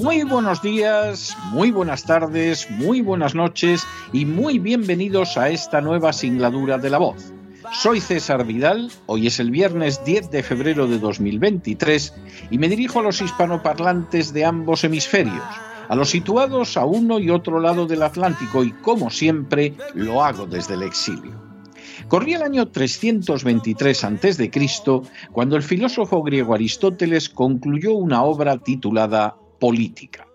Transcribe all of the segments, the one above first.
Muy buenos días, muy buenas tardes, muy buenas noches y muy bienvenidos a esta nueva singladura de la voz. Soy César Vidal, hoy es el viernes 10 de febrero de 2023 y me dirijo a los hispanoparlantes de ambos hemisferios, a los situados a uno y otro lado del Atlántico y como siempre lo hago desde el exilio. Corría el año 323 a.C. cuando el filósofo griego Aristóteles concluyó una obra titulada Política.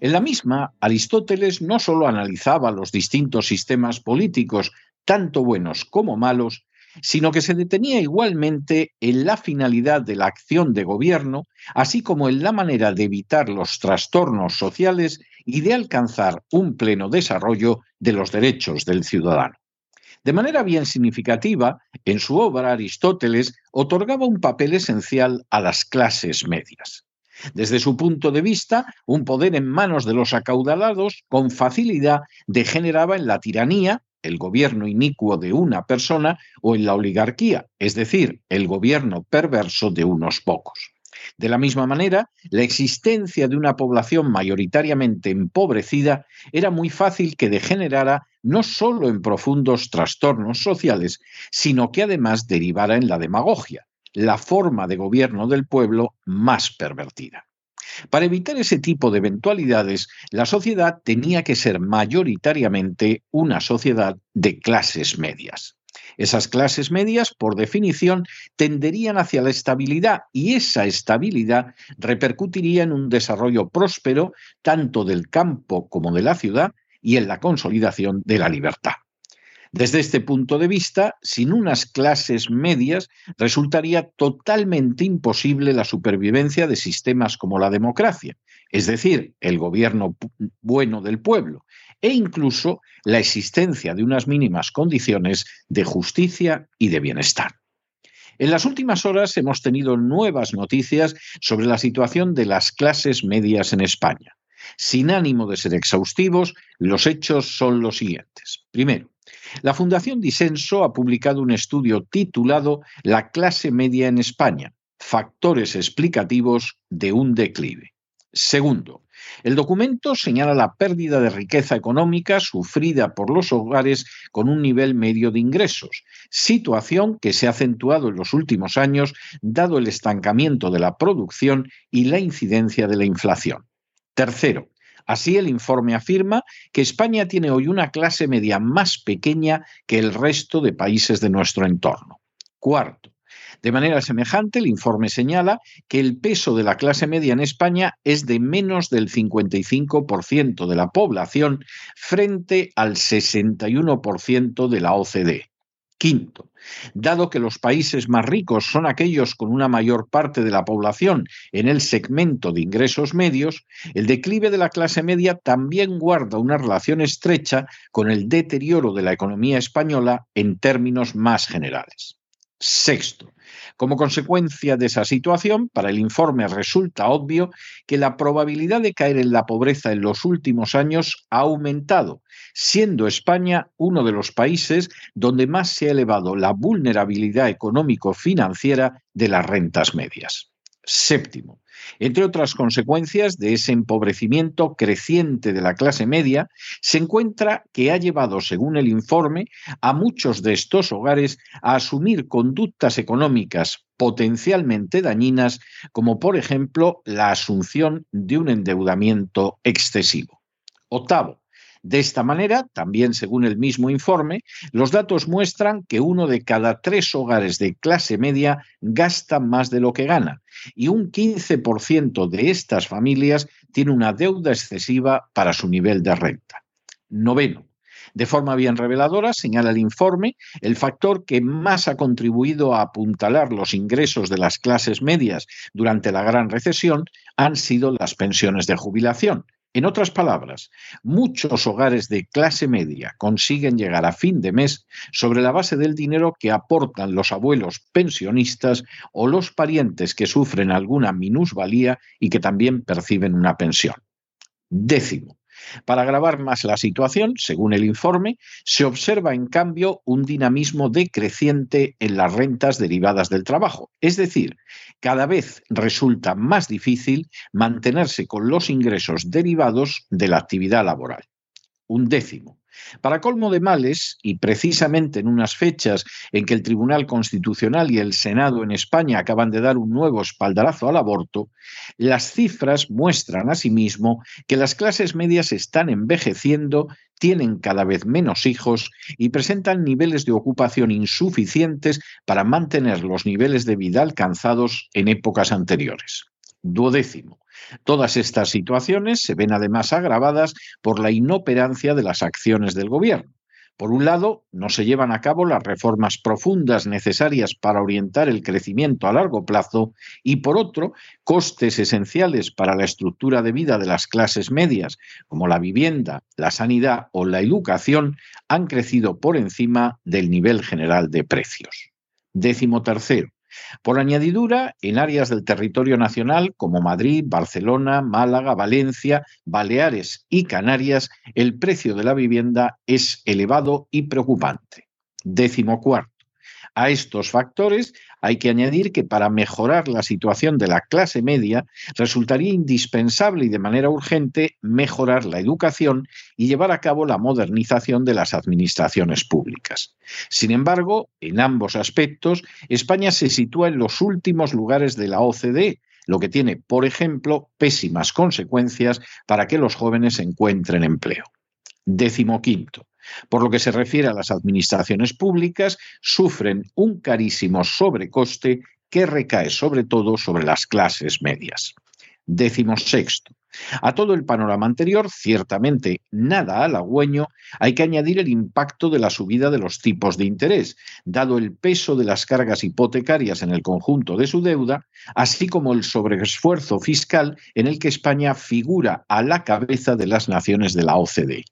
En la misma, Aristóteles no solo analizaba los distintos sistemas políticos, tanto buenos como malos, sino que se detenía igualmente en la finalidad de la acción de gobierno, así como en la manera de evitar los trastornos sociales y de alcanzar un pleno desarrollo de los derechos del ciudadano. De manera bien significativa, en su obra Aristóteles otorgaba un papel esencial a las clases medias. Desde su punto de vista, un poder en manos de los acaudalados con facilidad degeneraba en la tiranía, el gobierno inicuo de una persona, o en la oligarquía, es decir, el gobierno perverso de unos pocos. De la misma manera, la existencia de una población mayoritariamente empobrecida era muy fácil que degenerara no solo en profundos trastornos sociales, sino que además derivara en la demagogia, la forma de gobierno del pueblo más pervertida. Para evitar ese tipo de eventualidades, la sociedad tenía que ser mayoritariamente una sociedad de clases medias. Esas clases medias, por definición, tenderían hacia la estabilidad y esa estabilidad repercutiría en un desarrollo próspero tanto del campo como de la ciudad y en la consolidación de la libertad. Desde este punto de vista, sin unas clases medias resultaría totalmente imposible la supervivencia de sistemas como la democracia, es decir, el gobierno bueno del pueblo, e incluso la existencia de unas mínimas condiciones de justicia y de bienestar. En las últimas horas hemos tenido nuevas noticias sobre la situación de las clases medias en España. Sin ánimo de ser exhaustivos, los hechos son los siguientes. Primero, la Fundación Disenso ha publicado un estudio titulado La clase media en España, factores explicativos de un declive. Segundo, el documento señala la pérdida de riqueza económica sufrida por los hogares con un nivel medio de ingresos, situación que se ha acentuado en los últimos años dado el estancamiento de la producción y la incidencia de la inflación. Tercero, Así, el informe afirma que España tiene hoy una clase media más pequeña que el resto de países de nuestro entorno. Cuarto, de manera semejante, el informe señala que el peso de la clase media en España es de menos del 55% de la población frente al 61% de la OCDE. Quinto, dado que los países más ricos son aquellos con una mayor parte de la población en el segmento de ingresos medios, el declive de la clase media también guarda una relación estrecha con el deterioro de la economía española en términos más generales. Sexto, como consecuencia de esa situación, para el informe resulta obvio que la probabilidad de caer en la pobreza en los últimos años ha aumentado, siendo España uno de los países donde más se ha elevado la vulnerabilidad económico-financiera de las rentas medias. Séptimo, entre otras consecuencias de ese empobrecimiento creciente de la clase media, se encuentra que ha llevado, según el informe, a muchos de estos hogares a asumir conductas económicas potencialmente dañinas, como por ejemplo la asunción de un endeudamiento excesivo. Octavo, De esta manera, también según el mismo informe, los datos muestran que uno de cada tres hogares de clase media gasta más de lo que gana y un 15% de estas familias tiene una deuda excesiva para su nivel de renta. Noveno, de forma bien reveladora, señala el informe, el factor que más ha contribuido a apuntalar los ingresos de las clases medias durante la gran recesión han sido las pensiones de jubilación, en otras palabras, muchos hogares de clase media consiguen llegar a fin de mes sobre la base del dinero que aportan los abuelos pensionistas o los parientes que sufren alguna minusvalía y que también perciben una pensión. Décimo, para agravar más la situación, según el informe, se observa en cambio un dinamismo decreciente en las rentas derivadas del trabajo. Es decir, cada vez resulta más difícil mantenerse con los ingresos derivados de la actividad laboral. Un décimo. Para colmo de males, y precisamente en unas fechas en que el Tribunal Constitucional y el Senado en España acaban de dar un nuevo espaldarazo al aborto, las cifras muestran asimismo que las clases medias están envejeciendo, tienen cada vez menos hijos y presentan niveles de ocupación insuficientes para mantener los niveles de vida alcanzados en épocas anteriores. Duodécimo. Todas estas situaciones se ven además agravadas por la inoperancia de las acciones del gobierno. Por un lado, no se llevan a cabo las reformas profundas necesarias para orientar el crecimiento a largo plazo y por otro, costes esenciales para la estructura de vida de las clases medias, como la vivienda, la sanidad o la educación, han crecido por encima del nivel general de precios. Décimo tercero, por añadidura, en áreas del territorio nacional como Madrid, Barcelona, Málaga, Valencia, Baleares y Canarias, el precio de la vivienda es elevado y preocupante. Décimo cuarto. A estos factores hay que añadir que para mejorar la situación de la clase media resultaría indispensable y de manera urgente mejorar la educación y llevar a cabo la modernización de las administraciones públicas. Sin embargo, en ambos aspectos, España se sitúa en los últimos lugares de la OCDE, lo que tiene, por ejemplo, pésimas consecuencias para que los jóvenes encuentren empleo. Décimo. Por lo que se refiere a las administraciones públicas, sufren un carísimo sobrecoste que recae sobre todo sobre las clases medias. Décimo sexto. A todo el panorama anterior, ciertamente nada halagüeño, hay que añadir el impacto de la subida de los tipos de interés, dado el peso de las cargas hipotecarias en el conjunto de su deuda, así como el sobreesfuerzo fiscal en el que España figura a la cabeza de las naciones de la OCDE.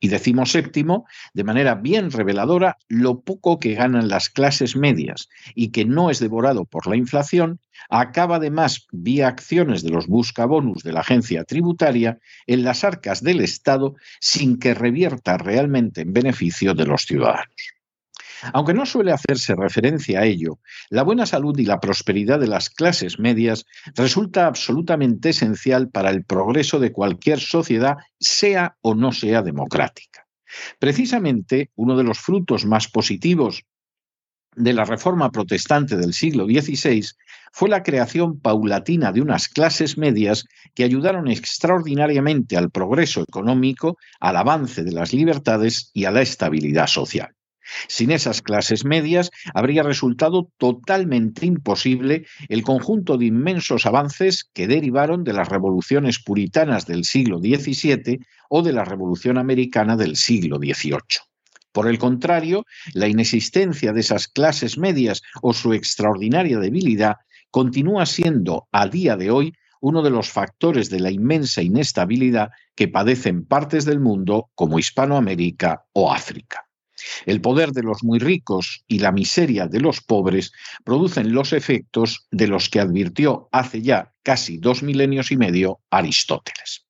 Y decimos séptimo, de manera bien reveladora, lo poco que ganan las clases medias y que no es devorado por la inflación, acaba además, vía acciones de los buscabonus de la agencia tributaria, en las arcas del Estado sin que revierta realmente en beneficio de los ciudadanos. Aunque no suele hacerse referencia a ello, la buena salud y la prosperidad de las clases medias resulta absolutamente esencial para el progreso de cualquier sociedad, sea o no sea democrática. Precisamente uno de los frutos más positivos de la reforma protestante del siglo XVI fue la creación paulatina de unas clases medias que ayudaron extraordinariamente al progreso económico, al avance de las libertades y a la estabilidad social. Sin esas clases medias habría resultado totalmente imposible el conjunto de inmensos avances que derivaron de las revoluciones puritanas del siglo XVII o de la Revolución Americana del siglo XVIII. Por el contrario, la inexistencia de esas clases medias o su extraordinaria debilidad continúa siendo a día de hoy uno de los factores de la inmensa inestabilidad que padecen partes del mundo como Hispanoamérica o África. El poder de los muy ricos y la miseria de los pobres producen los efectos de los que advirtió hace ya casi dos milenios y medio Aristóteles.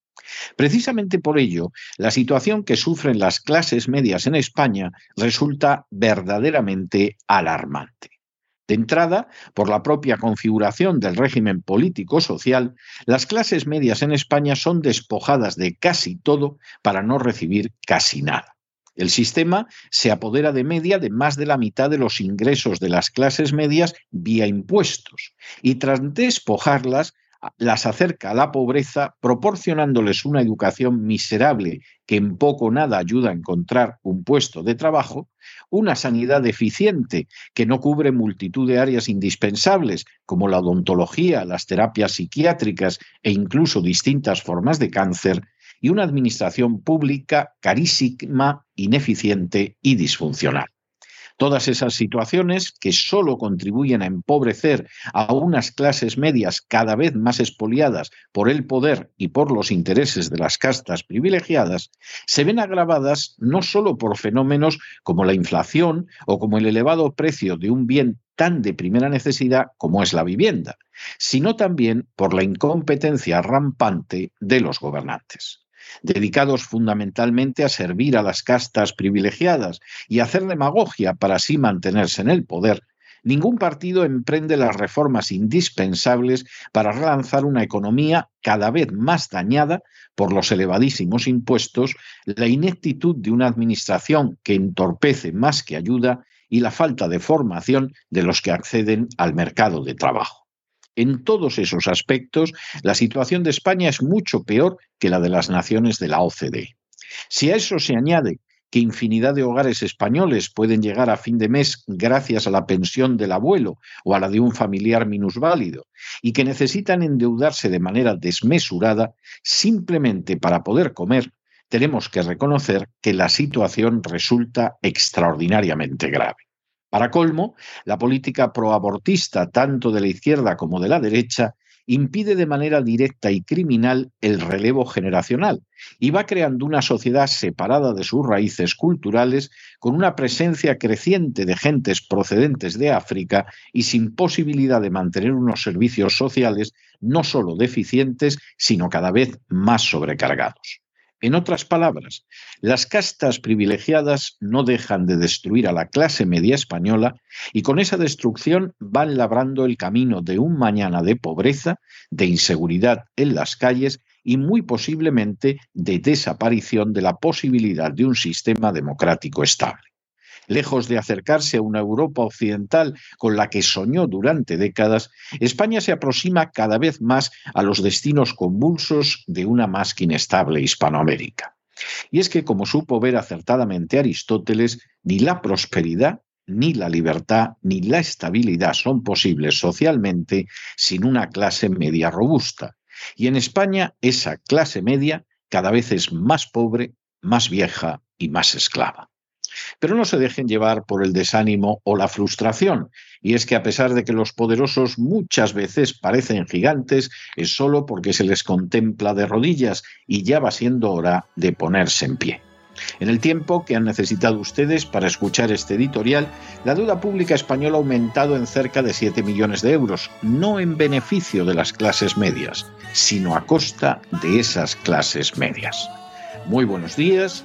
Precisamente por ello, la situación que sufren las clases medias en España resulta verdaderamente alarmante. De entrada, por la propia configuración del régimen político-social, las clases medias en España son despojadas de casi todo para no recibir casi nada. El sistema se apodera de media de más de la mitad de los ingresos de las clases medias vía impuestos y tras despojarlas las acerca a la pobreza proporcionándoles una educación miserable que en poco o nada ayuda a encontrar un puesto de trabajo, una sanidad eficiente que no cubre multitud de áreas indispensables como la odontología, las terapias psiquiátricas e incluso distintas formas de cáncer, y una administración pública carísima, ineficiente y disfuncional. Todas esas situaciones que solo contribuyen a empobrecer a unas clases medias cada vez más expoliadas por el poder y por los intereses de las castas privilegiadas, se ven agravadas no solo por fenómenos como la inflación o como el elevado precio de un bien tan de primera necesidad como es la vivienda, sino también por la incompetencia rampante de los gobernantes dedicados fundamentalmente a servir a las castas privilegiadas y hacer demagogia para así mantenerse en el poder, ningún partido emprende las reformas indispensables para relanzar una economía cada vez más dañada por los elevadísimos impuestos, la ineptitud de una administración que entorpece más que ayuda y la falta de formación de los que acceden al mercado de trabajo. En todos esos aspectos, la situación de España es mucho peor que la de las naciones de la OCDE. Si a eso se añade que infinidad de hogares españoles pueden llegar a fin de mes gracias a la pensión del abuelo o a la de un familiar minusválido y que necesitan endeudarse de manera desmesurada simplemente para poder comer, tenemos que reconocer que la situación resulta extraordinariamente grave. Para colmo, la política proabortista, tanto de la izquierda como de la derecha, impide de manera directa y criminal el relevo generacional y va creando una sociedad separada de sus raíces culturales con una presencia creciente de gentes procedentes de África y sin posibilidad de mantener unos servicios sociales no solo deficientes, sino cada vez más sobrecargados. En otras palabras, las castas privilegiadas no dejan de destruir a la clase media española y con esa destrucción van labrando el camino de un mañana de pobreza, de inseguridad en las calles y muy posiblemente de desaparición de la posibilidad de un sistema democrático estable lejos de acercarse a una Europa occidental con la que soñó durante décadas, España se aproxima cada vez más a los destinos convulsos de una más que inestable Hispanoamérica. Y es que, como supo ver acertadamente Aristóteles, ni la prosperidad, ni la libertad, ni la estabilidad son posibles socialmente sin una clase media robusta. Y en España esa clase media cada vez es más pobre, más vieja y más esclava. Pero no se dejen llevar por el desánimo o la frustración. Y es que a pesar de que los poderosos muchas veces parecen gigantes, es solo porque se les contempla de rodillas y ya va siendo hora de ponerse en pie. En el tiempo que han necesitado ustedes para escuchar este editorial, la deuda pública española ha aumentado en cerca de 7 millones de euros, no en beneficio de las clases medias, sino a costa de esas clases medias. Muy buenos días,